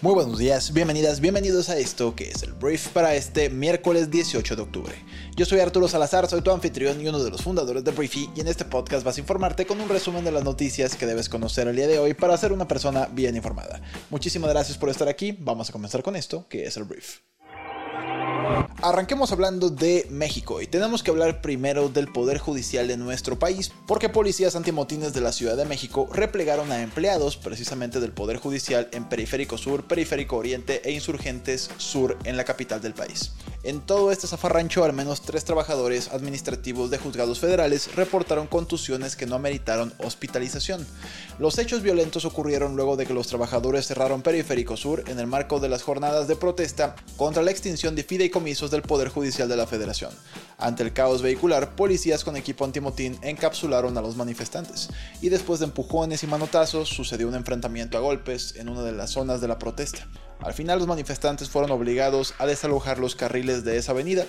Muy buenos días, bienvenidas, bienvenidos a esto que es el brief para este miércoles 18 de octubre. Yo soy Arturo Salazar, soy tu anfitrión y uno de los fundadores de Briefy y en este podcast vas a informarte con un resumen de las noticias que debes conocer el día de hoy para ser una persona bien informada. Muchísimas gracias por estar aquí, vamos a comenzar con esto que es el brief. Arranquemos hablando de México y tenemos que hablar primero del Poder Judicial de nuestro país, porque policías antimotines de la Ciudad de México replegaron a empleados precisamente del Poder Judicial en Periférico Sur, Periférico Oriente e Insurgentes Sur en la capital del país. En todo este zafarrancho, al menos tres trabajadores administrativos de juzgados federales reportaron contusiones que no ameritaron hospitalización. Los hechos violentos ocurrieron luego de que los trabajadores cerraron Periférico Sur en el marco de las jornadas de protesta contra la extinción de fideicomisos del Poder Judicial de la Federación. Ante el caos vehicular, policías con equipo antimotín encapsularon a los manifestantes, y después de empujones y manotazos sucedió un enfrentamiento a golpes en una de las zonas de la protesta. Al final los manifestantes fueron obligados a desalojar los carriles de esa avenida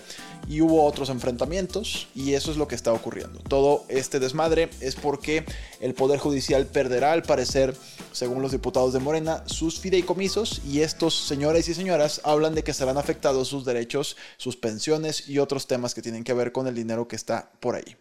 y hubo otros enfrentamientos y eso es lo que está ocurriendo. Todo este desmadre es porque el Poder Judicial perderá al parecer, según los diputados de Morena, sus fideicomisos y estos señores y señoras hablan de que serán afectados sus derechos, sus pensiones y otros temas que tienen que ver con el dinero que está por ahí.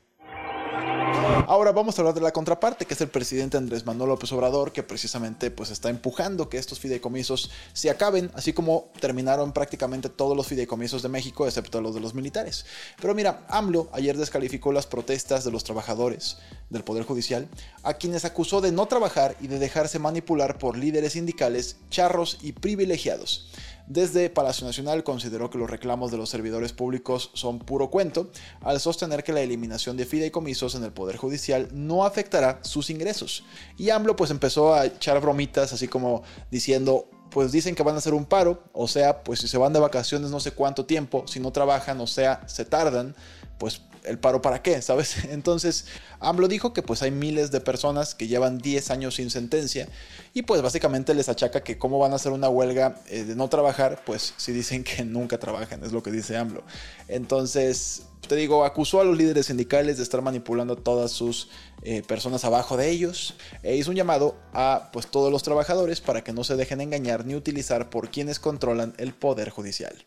Ahora vamos a hablar de la contraparte, que es el presidente Andrés Manuel López Obrador, que precisamente pues está empujando que estos fideicomisos se acaben, así como terminaron prácticamente todos los fideicomisos de México, excepto los de los militares. Pero mira, AMLO ayer descalificó las protestas de los trabajadores del Poder Judicial, a quienes acusó de no trabajar y de dejarse manipular por líderes sindicales, charros y privilegiados. Desde Palacio Nacional consideró que los reclamos de los servidores públicos son puro cuento, al sostener que la eliminación de fideicomisos en el Poder Judicial no afectará sus ingresos. Y AMLO pues empezó a echar bromitas así como diciendo, pues dicen que van a hacer un paro, o sea, pues si se van de vacaciones no sé cuánto tiempo, si no trabajan, o sea, se tardan, pues el paro para qué, ¿sabes? Entonces, AMLO dijo que pues hay miles de personas que llevan 10 años sin sentencia y pues básicamente les achaca que cómo van a hacer una huelga eh, de no trabajar, pues si dicen que nunca trabajan, es lo que dice AMLO. Entonces, te digo, acusó a los líderes sindicales de estar manipulando a todas sus eh, personas abajo de ellos e hizo un llamado a pues todos los trabajadores para que no se dejen engañar ni utilizar por quienes controlan el poder judicial.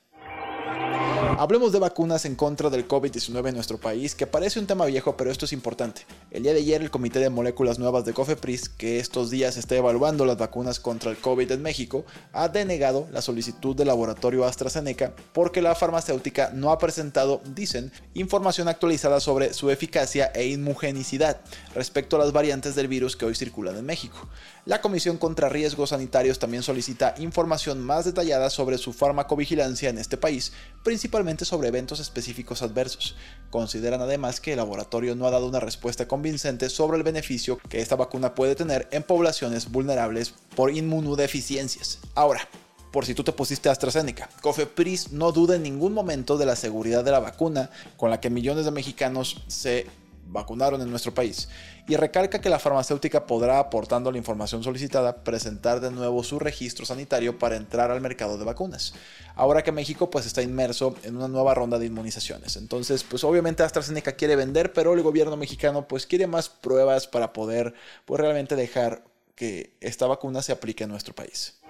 Hablemos de vacunas en contra del COVID-19 en nuestro país, que parece un tema viejo, pero esto es importante. El día de ayer el Comité de Moléculas Nuevas de COFEPRIS, que estos días está evaluando las vacunas contra el COVID en México, ha denegado la solicitud del laboratorio AstraZeneca porque la farmacéutica no ha presentado, dicen, información actualizada sobre su eficacia e inmunogenicidad respecto a las variantes del virus que hoy circulan en México. La Comisión contra Riesgos Sanitarios también solicita información más detallada sobre su farmacovigilancia en este país, principalmente sobre eventos específicos adversos. Consideran además que el laboratorio no ha dado una respuesta convincente sobre el beneficio que esta vacuna puede tener en poblaciones vulnerables por inmunodeficiencias. Ahora, por si tú te pusiste AstraZeneca. Cofepris no duda en ningún momento de la seguridad de la vacuna con la que millones de mexicanos se vacunaron en nuestro país y recalca que la farmacéutica podrá, aportando la información solicitada, presentar de nuevo su registro sanitario para entrar al mercado de vacunas. Ahora que México pues está inmerso en una nueva ronda de inmunizaciones. Entonces, pues obviamente AstraZeneca quiere vender, pero el gobierno mexicano pues quiere más pruebas para poder pues realmente dejar que esta vacuna se aplique en nuestro país.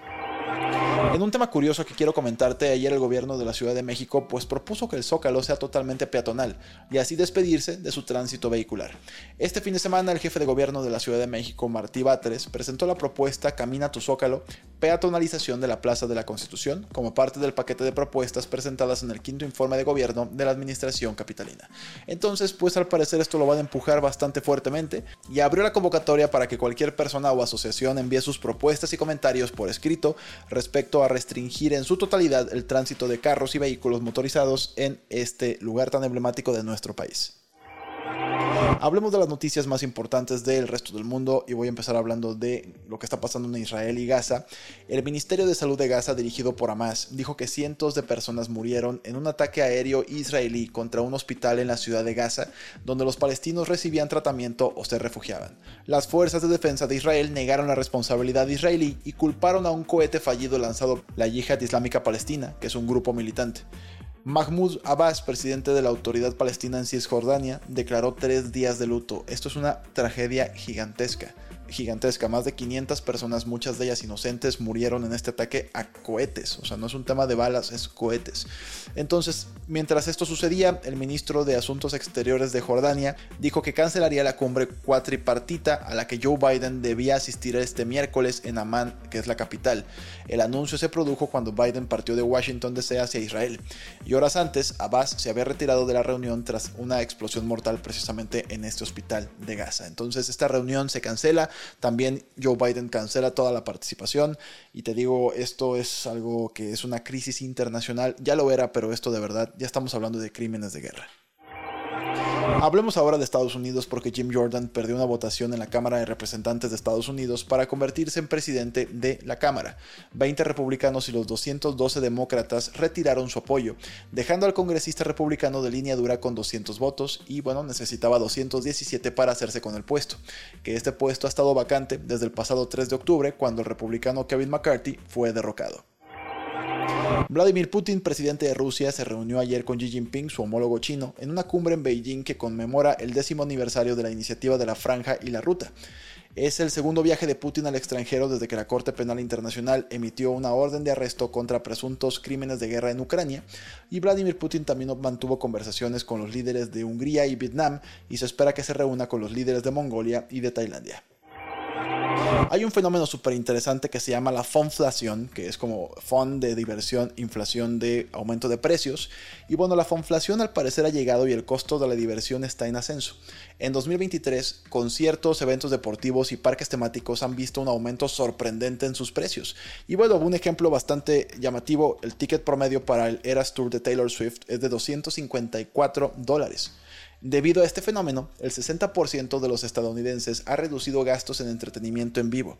En un tema curioso que quiero comentarte, ayer el gobierno de la Ciudad de México pues propuso que el Zócalo sea totalmente peatonal y así despedirse de su tránsito vehicular. Este fin de semana el jefe de gobierno de la Ciudad de México, Martí Batres, presentó la propuesta Camina tu Zócalo, peatonalización de la Plaza de la Constitución, como parte del paquete de propuestas presentadas en el quinto informe de gobierno de la administración capitalina. Entonces, pues al parecer esto lo van a empujar bastante fuertemente y abrió la convocatoria para que cualquier persona o asociación envíe sus propuestas y comentarios por escrito respecto a restringir en su totalidad el tránsito de carros y vehículos motorizados en este lugar tan emblemático de nuestro país. Hablemos de las noticias más importantes del resto del mundo y voy a empezar hablando de lo que está pasando en Israel y Gaza. El Ministerio de Salud de Gaza, dirigido por Hamas, dijo que cientos de personas murieron en un ataque aéreo israelí contra un hospital en la ciudad de Gaza, donde los palestinos recibían tratamiento o se refugiaban. Las fuerzas de defensa de Israel negaron la responsabilidad israelí y culparon a un cohete fallido lanzado la Yihad Islámica Palestina, que es un grupo militante. Mahmoud Abbas, presidente de la Autoridad Palestina en Cisjordania, declaró tres días de luto. Esto es una tragedia gigantesca gigantesca. Más de 500 personas, muchas de ellas inocentes, murieron en este ataque a cohetes. O sea, no es un tema de balas, es cohetes. Entonces, mientras esto sucedía, el ministro de Asuntos Exteriores de Jordania dijo que cancelaría la cumbre cuatripartita a la que Joe Biden debía asistir este miércoles en Amán, que es la capital. El anuncio se produjo cuando Biden partió de Washington DC hacia Israel. Y horas antes, Abbas se había retirado de la reunión tras una explosión mortal precisamente en este hospital de Gaza. Entonces, esta reunión se cancela también Joe Biden cancela toda la participación y te digo, esto es algo que es una crisis internacional, ya lo era, pero esto de verdad, ya estamos hablando de crímenes de guerra. Hablemos ahora de Estados Unidos porque Jim Jordan perdió una votación en la Cámara de Representantes de Estados Unidos para convertirse en presidente de la Cámara. 20 republicanos y los 212 demócratas retiraron su apoyo, dejando al congresista republicano de línea dura con 200 votos y bueno, necesitaba 217 para hacerse con el puesto, que este puesto ha estado vacante desde el pasado 3 de octubre cuando el republicano Kevin McCarthy fue derrocado. Vladimir Putin, presidente de Rusia, se reunió ayer con Xi Jinping, su homólogo chino, en una cumbre en Beijing que conmemora el décimo aniversario de la iniciativa de la Franja y la Ruta. Es el segundo viaje de Putin al extranjero desde que la Corte Penal Internacional emitió una orden de arresto contra presuntos crímenes de guerra en Ucrania, y Vladimir Putin también mantuvo conversaciones con los líderes de Hungría y Vietnam y se espera que se reúna con los líderes de Mongolia y de Tailandia. Hay un fenómeno súper interesante que se llama la fonflación, que es como fond de diversión, inflación de aumento de precios. Y bueno, la fonflación al parecer ha llegado y el costo de la diversión está en ascenso. En 2023, conciertos, eventos deportivos y parques temáticos han visto un aumento sorprendente en sus precios. Y bueno, un ejemplo bastante llamativo, el ticket promedio para el Eras Tour de Taylor Swift es de 254 dólares. Debido a este fenómeno, el 60% de los estadounidenses ha reducido gastos en entretenimiento en vivo,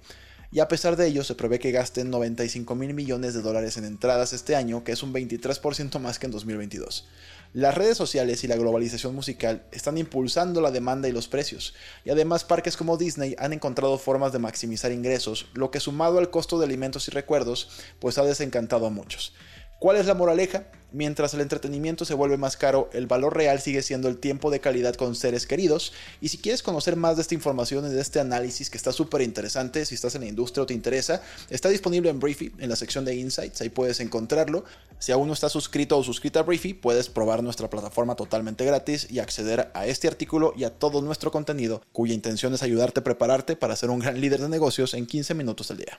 y a pesar de ello se prevé que gasten 95 mil millones de dólares en entradas este año, que es un 23% más que en 2022. Las redes sociales y la globalización musical están impulsando la demanda y los precios, y además parques como Disney han encontrado formas de maximizar ingresos, lo que sumado al costo de alimentos y recuerdos, pues ha desencantado a muchos. ¿Cuál es la moraleja? Mientras el entretenimiento se vuelve más caro, el valor real sigue siendo el tiempo de calidad con seres queridos. Y si quieres conocer más de esta información y de este análisis que está súper interesante, si estás en la industria o te interesa, está disponible en Briefy, en la sección de Insights, ahí puedes encontrarlo. Si aún no estás suscrito o suscrita a Briefy, puedes probar nuestra plataforma totalmente gratis y acceder a este artículo y a todo nuestro contenido, cuya intención es ayudarte a prepararte para ser un gran líder de negocios en 15 minutos al día.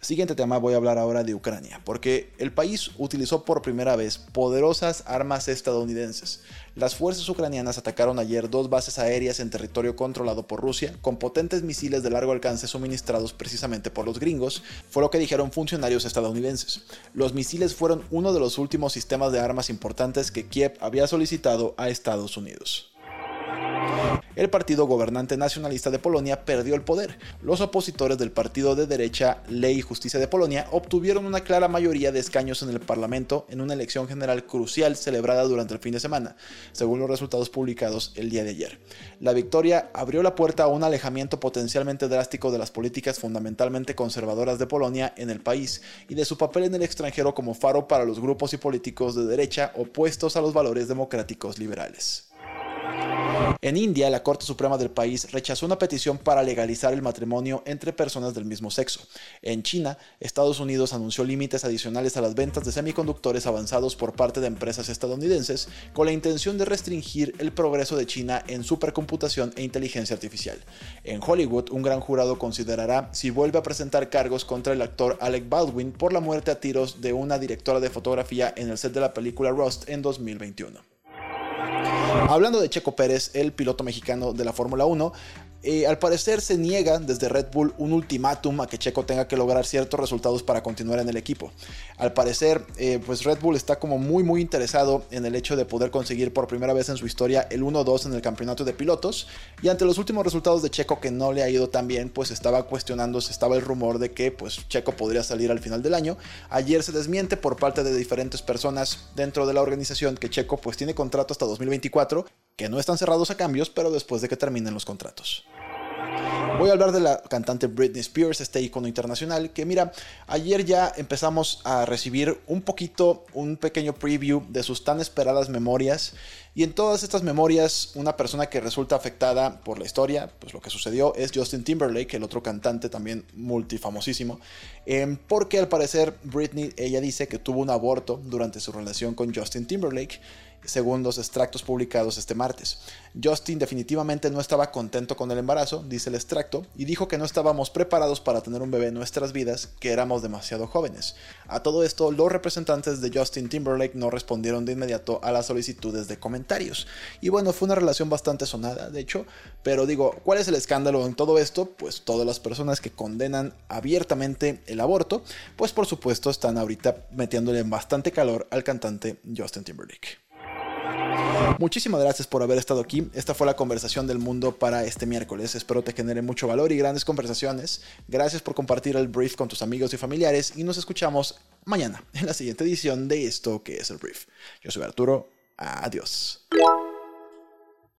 Siguiente tema, voy a hablar ahora de Ucrania, porque el país utilizó por primera vez poderosas armas estadounidenses. Las fuerzas ucranianas atacaron ayer dos bases aéreas en territorio controlado por Rusia con potentes misiles de largo alcance suministrados precisamente por los gringos, fue lo que dijeron funcionarios estadounidenses. Los misiles fueron uno de los últimos sistemas de armas importantes que Kiev había solicitado a Estados Unidos el partido gobernante nacionalista de Polonia perdió el poder. Los opositores del partido de derecha Ley y Justicia de Polonia obtuvieron una clara mayoría de escaños en el Parlamento en una elección general crucial celebrada durante el fin de semana, según los resultados publicados el día de ayer. La victoria abrió la puerta a un alejamiento potencialmente drástico de las políticas fundamentalmente conservadoras de Polonia en el país y de su papel en el extranjero como faro para los grupos y políticos de derecha opuestos a los valores democráticos liberales. En India, la Corte Suprema del país rechazó una petición para legalizar el matrimonio entre personas del mismo sexo. En China, Estados Unidos anunció límites adicionales a las ventas de semiconductores avanzados por parte de empresas estadounidenses con la intención de restringir el progreso de China en supercomputación e inteligencia artificial. En Hollywood, un gran jurado considerará si vuelve a presentar cargos contra el actor Alec Baldwin por la muerte a tiros de una directora de fotografía en el set de la película Rust en 2021. Hablando de Checo Pérez, el piloto mexicano de la Fórmula 1, Eh, al parecer se niega desde Red Bull un ultimátum a que Checo tenga que lograr ciertos resultados para continuar en el equipo. Al parecer, eh, pues Red Bull está como muy muy interesado en el hecho de poder conseguir por primera vez en su historia el 1-2 en el campeonato de pilotos. Y ante los últimos resultados de Checo que no le ha ido tan bien, pues estaba cuestionándose, estaba el rumor de que pues Checo podría salir al final del año. Ayer se desmiente por parte de diferentes personas dentro de la organización que Checo pues tiene contrato hasta 2024, que no están cerrados a cambios, pero después de que terminen los contratos. Voy a hablar de la cantante Britney Spears, este icono internacional, que mira, ayer ya empezamos a recibir un poquito, un pequeño preview de sus tan esperadas memorias. Y en todas estas memorias, una persona que resulta afectada por la historia, pues lo que sucedió es Justin Timberlake, el otro cantante también multifamosísimo, eh, porque al parecer Britney, ella dice que tuvo un aborto durante su relación con Justin Timberlake según los extractos publicados este martes. Justin definitivamente no estaba contento con el embarazo, dice el extracto, y dijo que no estábamos preparados para tener un bebé en nuestras vidas, que éramos demasiado jóvenes. A todo esto, los representantes de Justin Timberlake no respondieron de inmediato a las solicitudes de comentarios. Y bueno, fue una relación bastante sonada, de hecho, pero digo, ¿cuál es el escándalo en todo esto? Pues todas las personas que condenan abiertamente el aborto, pues por supuesto están ahorita metiéndole bastante calor al cantante Justin Timberlake. Muchísimas gracias por haber estado aquí. Esta fue la conversación del mundo para este miércoles. Espero te genere mucho valor y grandes conversaciones. Gracias por compartir el brief con tus amigos y familiares y nos escuchamos mañana en la siguiente edición de esto que es el brief. Yo soy Arturo. Adiós.